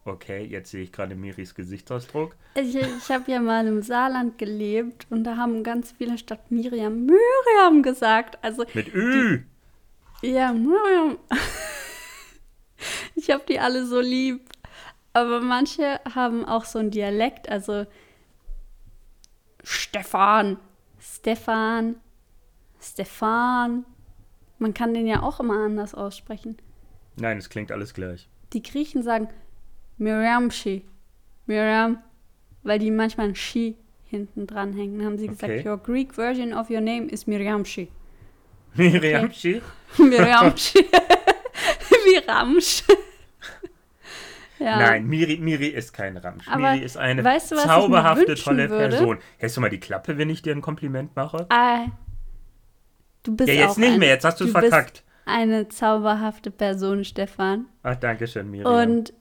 Okay, jetzt sehe ich gerade Miris Gesichtsausdruck. Ich, ich habe ja mal im Saarland gelebt und da haben ganz viele statt Miriam Miriam gesagt. Also Mit Ü. Ja, Miriam. Ich habe die alle so lieb. Aber manche haben auch so einen Dialekt, also Stefan, Stefan, Stefan. Man kann den ja auch immer anders aussprechen. Nein, es klingt alles gleich. Die Griechen sagen Miriamshi, Miriam, weil die manchmal ein Shi hinten dran hängen. Dann haben sie Okay. gesagt, your Greek version of your name is Miriamshi. Miriamshi. Wie Ramsch. ja. Nein, Miri, Miri ist kein Ramsch. Aber Miri ist eine weißt du, zauberhafte, tolle würde? Person. Hältst du mal die Klappe, wenn ich dir ein Kompliment mache? Ah, du bist Ja, jetzt auch nicht ein, mehr, jetzt hast du bist verkackt. eine zauberhafte Person, Stefan. Ach, danke schön, Miriam. Und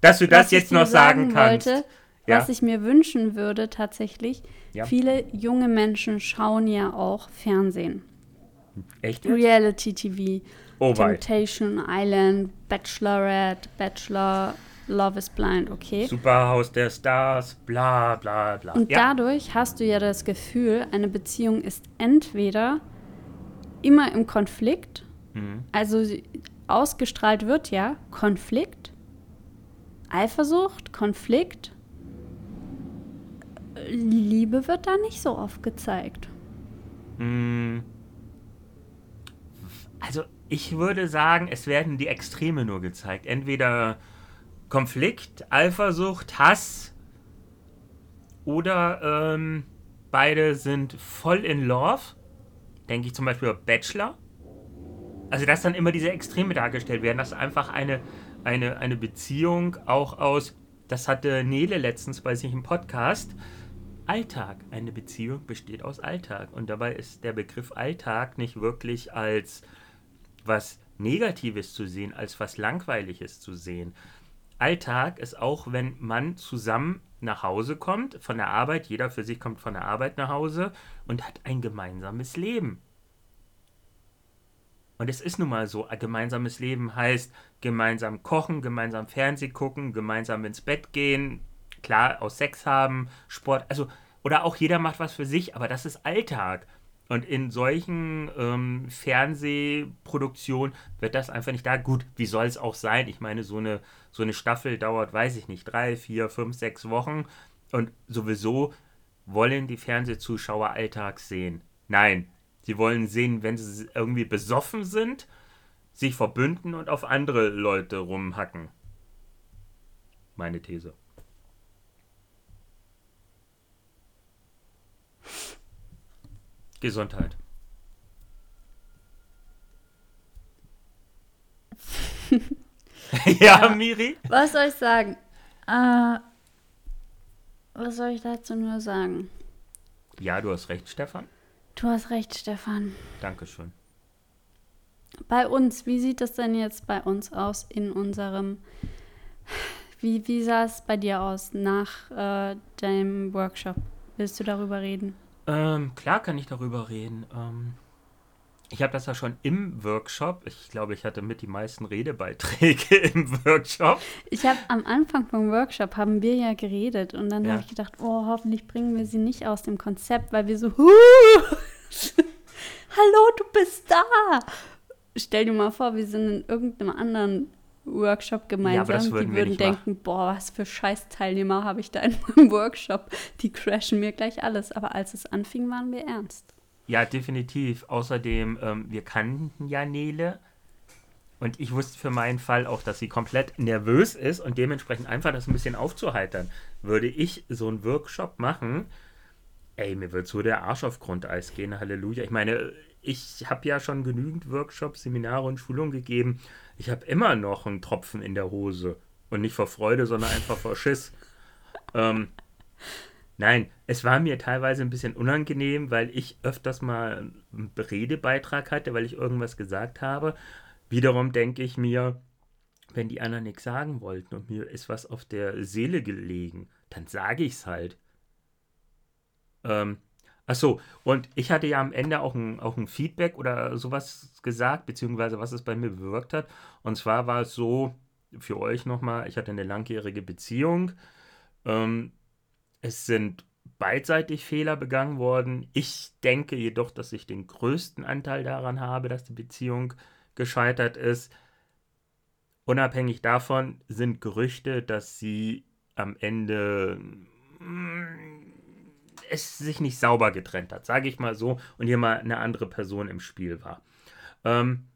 Dass du das was ich jetzt noch sagen kannst. wollte, Ja. was ich mir wünschen würde tatsächlich, Ja. viele junge Menschen schauen ja auch Fernsehen. Echt jetzt? Reality TV, Oh, wei. Temptation Island, Bachelorette, Bachelor, Love is Blind, okay? Superhaus der Stars, bla bla bla. Und ja. dadurch hast du ja das Gefühl, eine Beziehung ist entweder immer im Konflikt, Mhm. also ausgestrahlt wird ja Konflikt Eifersucht, Konflikt, Liebe wird da nicht so oft gezeigt. Mm. Also ich würde sagen, es werden die Extreme nur gezeigt. Entweder Konflikt, Eifersucht, Hass oder ähm, beide sind voll in Love. Denke ich zum Beispiel Bachelor. Also dass dann immer diese Extreme dargestellt werden, dass einfach eine, eine, eine Beziehung auch aus, das hatte Nele letztens bei sich im Podcast, Alltag. Eine Beziehung besteht aus Alltag. Und dabei ist der Begriff Alltag nicht wirklich als was Negatives zu sehen, als was Langweiliges zu sehen. Alltag ist auch, wenn man zusammen nach Hause kommt, von der Arbeit, jeder für sich kommt von der Arbeit nach Hause und hat ein gemeinsames Leben. Und es ist nun mal so, ein gemeinsames Leben heißt gemeinsam kochen, gemeinsam Fernseh gucken, gemeinsam ins Bett gehen, klar, aus Sex haben, Sport, also, oder auch jeder macht was für sich, aber das ist Alltag. Und in solchen ähm, Fernsehproduktionen wird das einfach nicht da. Gut, wie soll es auch sein? Ich meine, so eine, so eine Staffel dauert, weiß ich nicht, drei, vier, fünf, sechs Wochen. Und sowieso wollen die Fernsehzuschauer Alltag sehen. Nein, sie wollen sehen, wenn sie irgendwie besoffen sind, sich verbünden und auf andere Leute rumhacken. Meine These. Gesundheit. ja, ja, Miri? Was soll ich sagen? Äh, was soll ich dazu nur sagen? Ja, du hast recht, Stefan. Du hast recht, Stefan. Dankeschön. Bei uns, wie sieht das denn jetzt bei uns aus in unserem. Wie, wie sah es bei dir aus nach äh, deinem Workshop? Willst du darüber reden? Ähm, klar kann ich darüber reden. Ähm, ich habe das ja schon im Workshop. Ich glaube, ich hatte mit die meisten Redebeiträge im Workshop. Ich habe am Anfang vom Workshop haben wir ja geredet und dann ja. habe ich gedacht, oh, hoffentlich bringen wir sie nicht aus dem Konzept, weil wir so, hallo, du bist da. Stell dir mal vor, wir sind in irgendeinem anderen Workshop gemeinsam. Ja, die würden denken, machen. boah, was für Scheiß-Teilnehmer habe ich da in meinem Workshop. Die crashen mir gleich alles. Aber als es anfing, waren wir ernst. Ja, definitiv. Außerdem, ähm, wir kannten ja Nele. Und ich wusste für meinen Fall auch, dass sie komplett nervös ist und dementsprechend einfach das ein bisschen aufzuheitern. Würde ich so einen Workshop machen, ey, mir wird so der Arsch auf Grundeis gehen, Halleluja. Ich meine, ich habe ja schon genügend Workshops, Seminare und Schulungen gegeben ich habe immer noch einen Tropfen in der Hose. Und nicht vor Freude, sondern einfach vor Schiss. Ähm, nein, es war mir teilweise ein bisschen unangenehm, weil ich öfters mal einen Redebeitrag hatte, weil ich irgendwas gesagt habe. Wiederum denke ich mir, wenn die anderen nichts sagen wollten und mir ist was auf der Seele gelegen, dann sage ich es halt. Ähm, Ach so, und ich hatte ja am Ende auch ein, auch ein Feedback oder sowas gesagt, beziehungsweise was es bei mir bewirkt hat. Und zwar war es so, für euch nochmal, ich hatte eine langjährige Beziehung. Ähm, es sind beidseitig Fehler begangen worden. Ich denke jedoch, dass ich den größten Anteil daran habe, dass die Beziehung gescheitert ist. Unabhängig davon sind Gerüchte, dass sie am Ende mm, es sich nicht sauber getrennt hat, sage ich mal so, und hier mal eine andere Person im Spiel war. Ähm,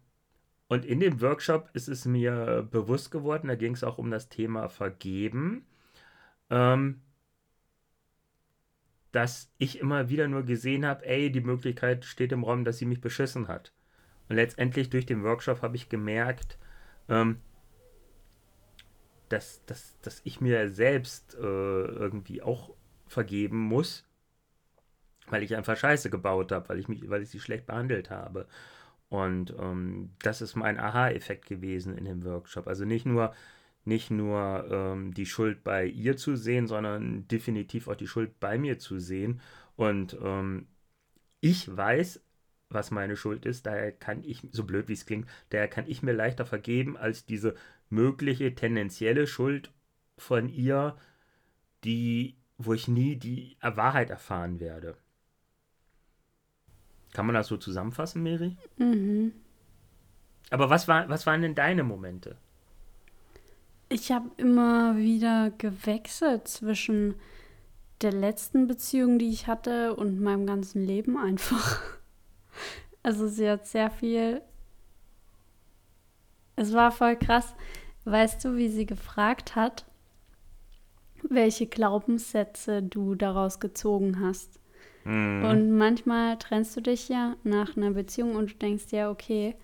und in dem Workshop ist es mir bewusst geworden, da ging es auch um das Thema Vergeben, ähm, dass ich immer wieder nur gesehen habe, ey, die Möglichkeit steht im Raum, dass sie mich beschissen hat. Und letztendlich durch den Workshop habe ich gemerkt, ähm, dass, dass, dass ich mir selbst äh, irgendwie auch vergeben muss weil ich einfach Scheiße gebaut habe, weil ich mich, weil ich sie schlecht behandelt habe. Und ähm, das ist mein Aha-Effekt gewesen in dem Workshop. Also nicht nur, nicht nur ähm, die Schuld bei ihr zu sehen, sondern definitiv auch die Schuld bei mir zu sehen. Und ähm, ich weiß, was meine Schuld ist, daher kann ich, so blöd wie es klingt, daher kann ich mir leichter vergeben als diese mögliche tendenzielle Schuld von ihr, die, wo ich nie die Wahrheit erfahren werde. Kann man das so zusammenfassen, Mary? Mhm. Aber was, war, was waren denn deine Momente? Ich habe immer wieder gewechselt zwischen der letzten Beziehung, die ich hatte, und meinem ganzen Leben einfach. Also sie hat sehr viel. Es war voll krass. Weißt du, wie sie gefragt hat, welche Glaubenssätze du daraus gezogen hast? Mhm. Und manchmal trennst du dich ja nach einer Beziehung und du denkst ja, okay,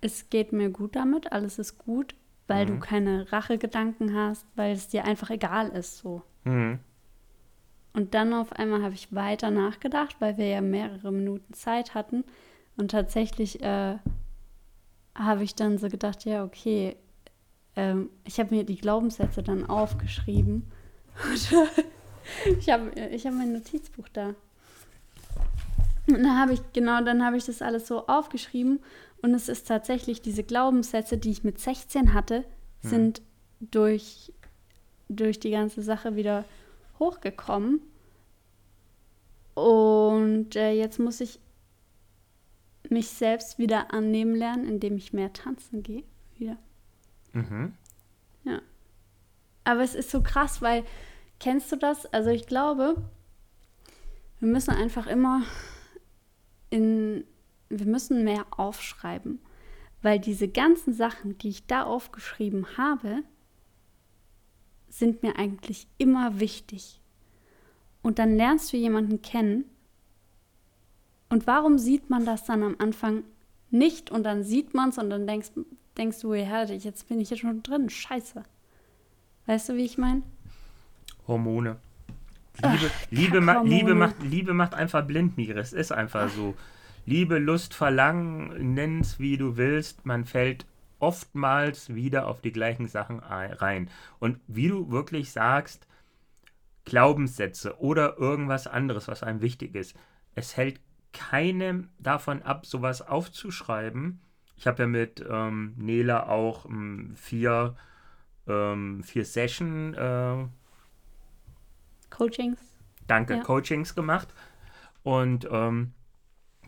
es geht mir gut damit, alles ist gut, weil du Mhm. keine Rachegedanken hast, weil es dir einfach egal ist so. Mhm. Und dann auf einmal habe ich weiter nachgedacht, weil wir ja mehrere Minuten Zeit hatten. Und tatsächlich äh, habe ich dann so gedacht, ja, okay, ähm, ich habe mir die Glaubenssätze dann aufgeschrieben. ich habe ich hab mein Notizbuch da. Und dann habe ich, genau, dann habe ich das alles so aufgeschrieben. Und es ist tatsächlich, diese Glaubenssätze, die ich mit 16 hatte, sind durch, durch die ganze Sache wieder hochgekommen. Und äh, jetzt muss ich mich selbst wieder annehmen lernen, indem ich mehr tanzen gehe. Wieder. Mhm. Aber es ist so krass, weil, kennst du das? Also ich glaube, wir müssen einfach immer wir müssen mehr aufschreiben. Weil diese ganzen Sachen, die ich da aufgeschrieben habe, sind mir eigentlich immer wichtig. Und dann lernst du jemanden kennen. Und warum sieht man das dann am Anfang nicht? Und dann sieht man es und dann denkst, denkst du, ja, jetzt bin ich hier schon drin. Scheiße. Weißt du, wie ich meine? Hormone. Liebe, Liebe, ma. Liebe, macht, Liebe macht einfach blind, Miri. Es ist einfach so. Liebe, Lust, Verlangen, nenn's wie du willst. Man fällt oftmals wieder auf die gleichen Sachen ein- rein. Und wie du wirklich sagst, Glaubenssätze oder irgendwas anderes, was einem wichtig ist, es hält keinem davon ab, sowas aufzuschreiben. Ich habe ja mit ähm, Nela auch ähm, vier, ähm, vier Session äh, Coachings. danke, Ja. Coachings gemacht. Und ähm,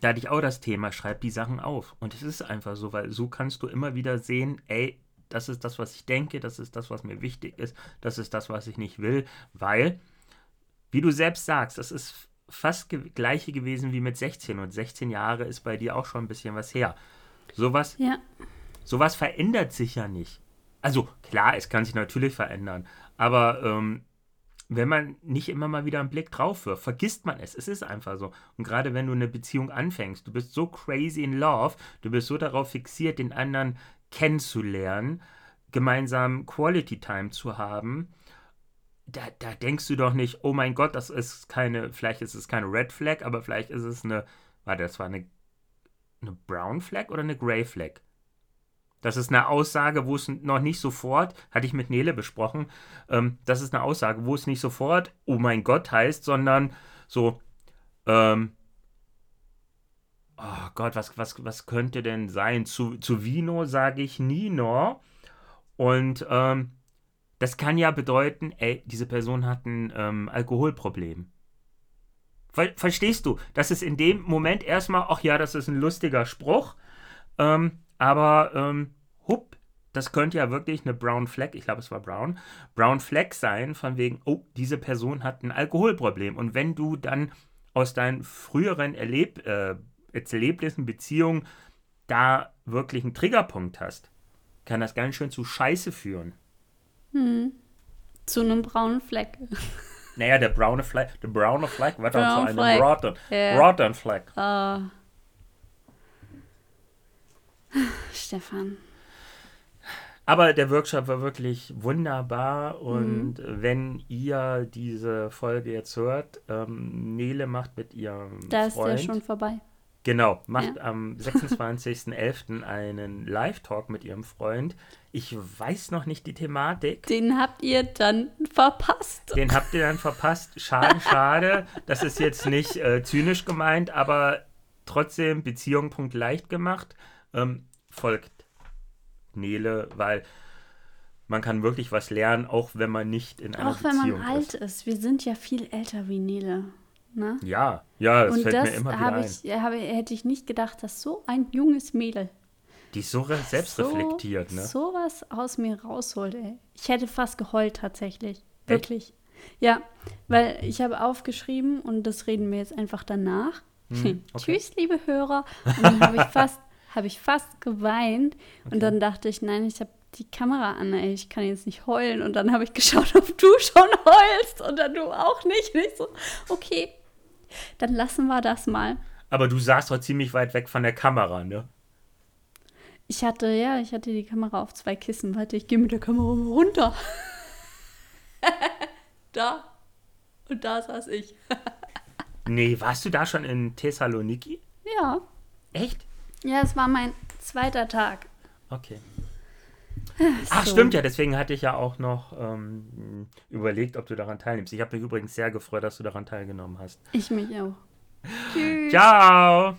da hatte ich auch das Thema, schreib die Sachen auf. Und es ist einfach so, weil so kannst du immer wieder sehen, ey, das ist das, was ich denke, das ist das, was mir wichtig ist, das ist das, was ich nicht will, weil, wie du selbst sagst, das ist fast ge gleiche gewesen wie mit 16 und 16 Jahre ist bei dir auch schon ein bisschen was her. Sowas Ja. sowas verändert sich ja nicht. Also klar, es kann sich natürlich verändern, aber ähm, wenn man nicht immer mal wieder einen Blick drauf wirft, vergisst man es. Es ist einfach so. Und gerade wenn du eine Beziehung anfängst, du bist so crazy in love, du bist so darauf fixiert, den anderen kennenzulernen, gemeinsam Quality Time zu haben, da, da denkst du doch nicht, oh mein Gott, das ist keine, vielleicht ist es keine Red Flag, aber vielleicht ist es eine, warte, das war eine, eine Brown Flag oder eine Grey Flag? Das ist eine Aussage, wo es noch nicht sofort, hatte ich mit Nele besprochen, ähm, das ist eine Aussage, wo es nicht sofort, oh mein Gott heißt, sondern so, ähm, oh Gott, was, was, was könnte denn sein? Zu, zu Vino sage ich Nino. Und ähm, das kann ja bedeuten, ey, diese Person hat ein ähm, Alkoholproblem. Ver verstehst du? Das ist in dem Moment erstmal, ach ja, das ist ein lustiger Spruch. Ähm, aber, ähm, hupp, das könnte ja wirklich eine Brown Flag, ich glaube, es war Brown, Brown Flag sein, von wegen, oh, diese Person hat ein Alkoholproblem. Und wenn du dann aus deinen früheren Erleb äh, Erlebnissen, Beziehungen da wirklich einen Triggerpunkt hast, kann das ganz schön zu Scheiße führen. Hm. Zu einem braunen Fleck. Naja, der braune Fleck, der braune Fleck wird dann zu einem roten, Ja. roten Fleck. Ah. Stefan. Aber der Workshop war wirklich wunderbar Mhm. und wenn ihr diese Folge jetzt hört, ähm, Nele macht mit ihrem Da ist Freund, der schon vorbei. genau, macht am 26.11. einen Live-Talk mit ihrem Freund. Ich weiß noch nicht die Thematik. Den habt ihr dann verpasst. Den habt ihr dann verpasst. Schade, schade. Das ist jetzt nicht äh, zynisch gemeint, aber trotzdem Beziehung Punkt leicht gemacht. Ähm, folgt Nele, weil man kann wirklich was lernen, auch wenn man nicht in einer Auch wenn Beziehung man alt ist. ist. Wir sind ja viel älter wie Nele. Ne? Ja, ja, das Und fällt das mir immer wieder habe ein. ich, habe, hätte ich nicht gedacht, dass so ein junges Mädel Die ist so re- selbstreflektiert, so, ne? sowas aus mir rausholt, ey. Ich hätte fast geheult tatsächlich. Wirklich. Ja, weil ich habe aufgeschrieben und das reden wir jetzt einfach danach. Hm, okay. Tschüss, liebe Hörer. Und dann habe ich fast, habe ich fast geweint und dann dachte ich, nein, ich habe die Kamera an, ey, ich kann jetzt nicht heulen. Und dann habe ich geschaut, ob du schon heulst und dann du auch nicht. Und ich so, okay, dann lassen wir das mal. Aber du saßt doch ziemlich weit weg von der Kamera, ne? Ich hatte, ja, ich hatte die Kamera auf zwei Kissen. Warte, ich gehe mit der Kamera runter. da. Und da saß ich. Nee, warst du da schon in Thessaloniki? Ja. Echt? Ja, es war mein zweiter Tag. Okay. Ach, So. stimmt ja, deswegen hatte ich ja auch noch ähm, überlegt, ob du daran teilnimmst. Ich habe mich übrigens sehr gefreut, dass du daran teilgenommen hast. Ich mich auch. Tschüss. Ciao!